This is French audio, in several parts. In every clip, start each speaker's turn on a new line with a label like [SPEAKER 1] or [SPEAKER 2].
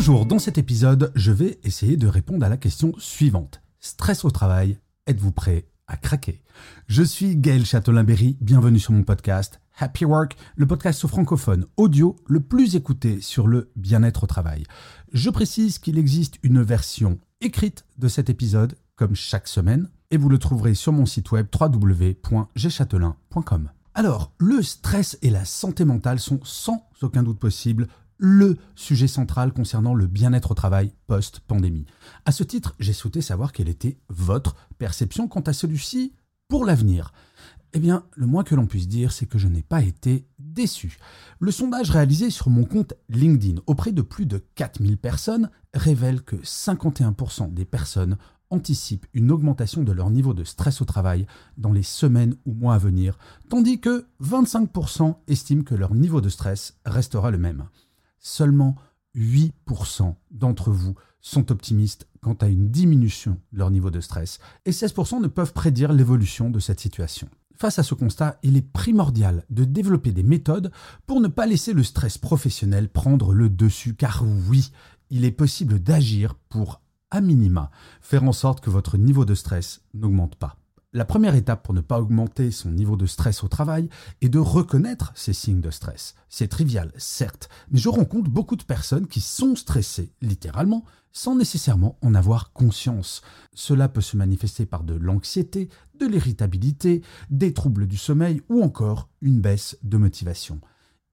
[SPEAKER 1] Bonjour, dans cet épisode, je vais essayer de répondre à la question suivante. Stress au travail, êtes-vous prêt à craquer? Je suis Gaël Châtelain-Berry, bienvenue sur mon podcast Happy Work, le podcast francophone audio le plus écouté sur le bien-être au travail. Je précise qu'il existe une version écrite de cet épisode, comme chaque semaine, et vous le trouverez sur mon site web www.gchatelain.com. Alors, le stress et la santé mentale sont sans aucun doute possible le sujet central concernant le bien-être au travail post-pandémie. À ce titre, j'ai souhaité savoir quelle était votre perception quant à celui-ci pour l'avenir. Eh bien, le moins que l'on puisse dire, c'est que je n'ai pas été déçu. Le sondage réalisé sur mon compte LinkedIn auprès de plus de 4000 personnes révèle que 51% des personnes anticipent une augmentation de leur niveau de stress au travail dans les semaines ou mois à venir, tandis que 25% estiment que leur niveau de stress restera le même seulement 8% d'entre vous sont optimistes quant à une diminution de leur niveau de stress et 16% ne peuvent prédire l'évolution de cette situation. Face à ce constat, il est primordial de développer des méthodes pour ne pas laisser le stress professionnel prendre le dessus, car oui, il est possible d'agir pour, à minima, faire en sorte que votre niveau de stress n'augmente pas. La première étape pour ne pas augmenter son niveau de stress au travail est de reconnaître ces signes de stress. C'est trivial, certes, mais je rencontre beaucoup de personnes qui sont stressées, littéralement, sans nécessairement en avoir conscience. Cela peut se manifester par de l'anxiété, de l'irritabilité, des troubles du sommeil ou encore une baisse de motivation.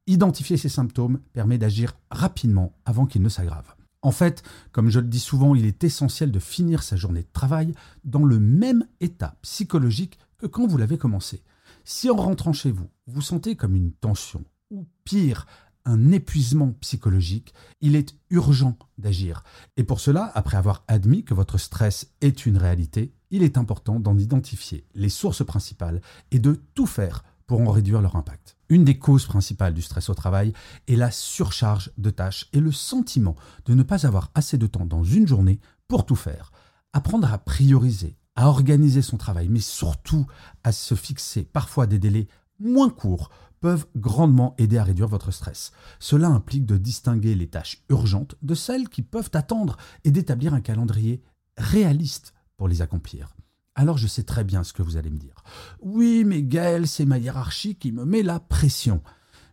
[SPEAKER 1] Identifier ces symptômes permet d'agir rapidement avant qu'ils ne s'aggravent. En fait, comme je le dis souvent, il est essentiel de finir sa journée de travail dans le même état psychologique que quand vous l'avez commencé. Si en rentrant chez vous, vous sentez comme une tension, ou pire, un épuisement psychologique, il est urgent d'agir. Et pour cela, après avoir admis que votre stress est une réalité, il est important d'en identifier les sources principales et de tout faire pour en réduire leur impact. Une des causes principales du stress au travail est la surcharge de tâches et le sentiment de ne pas avoir assez de temps dans une journée pour tout faire. Apprendre à prioriser, à organiser son travail, mais surtout à se fixer parfois des délais moins courts peuvent grandement aider à réduire votre stress. Cela implique de distinguer les tâches urgentes de celles qui peuvent attendre et d'établir un calendrier réaliste pour les accomplir. Alors je sais très bien ce que vous allez me dire. Oui, mais Gaël, c'est ma hiérarchie qui me met la pression.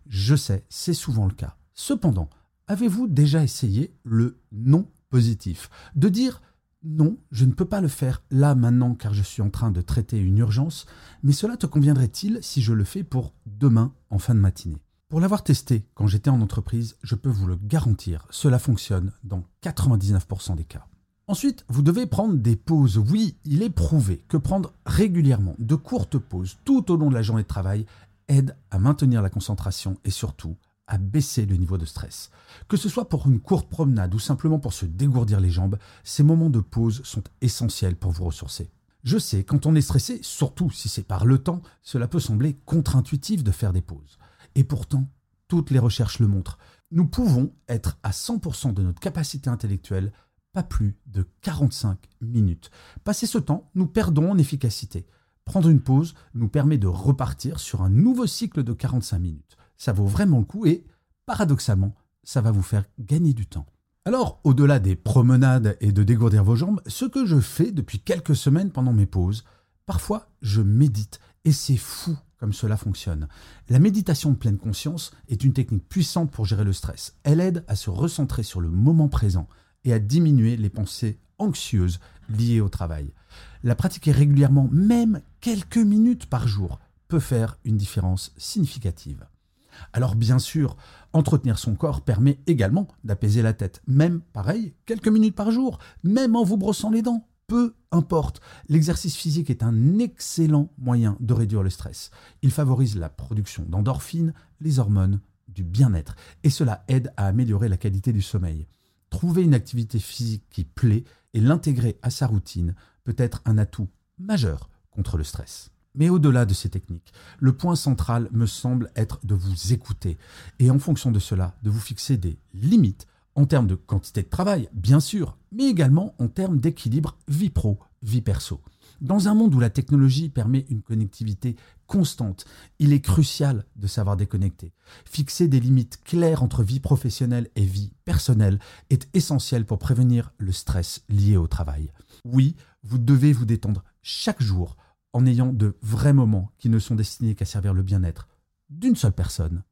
[SPEAKER 1] Je sais, c'est souvent le cas. Cependant, avez-vous déjà essayé le non positif? De dire non, je ne peux pas le faire là maintenant car je suis en train de traiter une urgence, mais cela te conviendrait-il si je le fais pour demain en fin de matinée? Pour l'avoir testé quand j'étais en entreprise, je peux vous le garantir, cela fonctionne dans 99% des cas. Ensuite, vous devez prendre des pauses. Oui, il est prouvé que prendre régulièrement de courtes pauses tout au long de la journée de travail aide à maintenir la concentration et surtout à baisser le niveau de stress. Que ce soit pour une courte promenade ou simplement pour se dégourdir les jambes, ces moments de pause sont essentiels pour vous ressourcer. Je sais, quand on est stressé, surtout si c'est par le temps, cela peut sembler contre-intuitif de faire des pauses. Et pourtant, toutes les recherches le montrent. Nous pouvons être à 100% de notre capacité intellectuelle pas plus de 45 minutes. Passer ce temps, nous perdons en efficacité. Prendre une pause nous permet de repartir sur un nouveau cycle de 45 minutes. Ça vaut vraiment le coup et, paradoxalement, ça va vous faire gagner du temps. Alors, au-delà des promenades et de dégourdir vos jambes, ce que je fais depuis quelques semaines pendant mes pauses, parfois je médite et c'est fou comme cela fonctionne. La méditation de pleine conscience est une technique puissante pour gérer le stress. Elle aide à se recentrer sur le moment présent et à diminuer les pensées anxieuses liées au travail. La pratiquer régulièrement, même quelques minutes par jour, peut faire une différence significative. Alors bien sûr, entretenir son corps permet également d'apaiser la tête, même pareil, quelques minutes par jour, même en vous brossant les dents. peu importe. L'exercice physique est un excellent moyen de réduire le stress. Il favorise la production d'endorphines, les hormones du bien-être, et cela aide à améliorer la qualité du sommeil. Trouver une activité physique qui plaît et l'intégrer à sa routine peut être un atout majeur contre le stress. Mais au-delà de ces techniques, le point central me semble être de vous écouter et en fonction de cela, de vous fixer des limites en termes de quantité de travail, bien sûr, mais également en termes d'équilibre vie pro, vie perso. Dans un monde où la technologie permet une connectivité constante, il est crucial de savoir déconnecter. Fixer des limites claires entre vie professionnelle et vie personnelle est essentiel pour prévenir le stress lié au travail. Oui, vous devez vous détendre chaque jour en ayant de vrais moments qui ne sont destinés qu'à servir le bien-être d'une seule personne,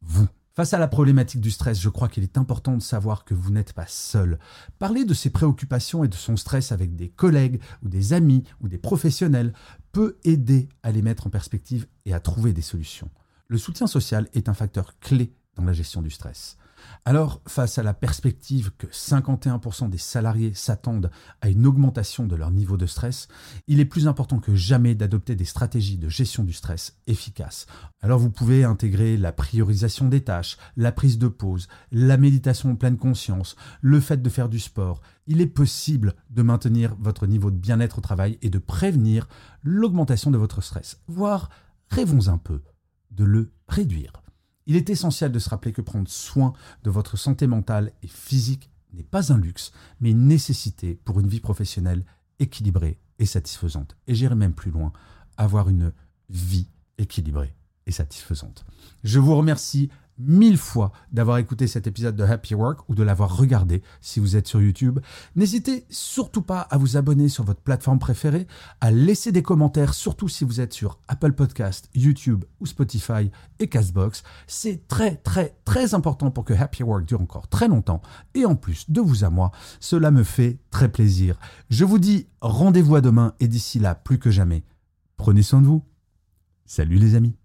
[SPEAKER 1] vous. Face à la problématique du stress, je crois qu'il est important de savoir que vous n'êtes pas seul. Parler de ses préoccupations et de son stress avec des collègues ou des amis ou des professionnels peut aider à les mettre en perspective et à trouver des solutions. Le soutien social est un facteur clé dans la gestion du stress. Alors, face à la perspective que 51% des salariés s'attendent à une augmentation de leur niveau de stress, il est plus important que jamais d'adopter des stratégies de gestion du stress efficaces. Alors vous pouvez intégrer la priorisation des tâches, la prise de pause, la méditation en pleine conscience, le fait de faire du sport. Il est possible de maintenir votre niveau de bien-être au travail et de prévenir l'augmentation de votre stress, voire, rêvons un peu, de le réduire. Il est essentiel de se rappeler que prendre soin de votre santé mentale et physique n'est pas un luxe, mais une nécessité pour une vie professionnelle équilibrée et satisfaisante. Et j'irai même plus loin, avoir une vie équilibrée et satisfaisante. Je vous remercie mille fois d'avoir écouté cet épisode de Happy Work ou de l'avoir regardé si vous êtes sur YouTube. N'hésitez surtout pas à vous abonner sur votre plateforme préférée, à laisser des commentaires, surtout si vous êtes sur Apple Podcast, YouTube ou Spotify et Castbox. C'est très très très important pour que Happy Work dure encore très longtemps. Et en plus, de vous à moi, cela me fait très plaisir. Je vous dis rendez-vous à demain et d'ici là, plus que jamais, prenez soin de vous. Salut les amis.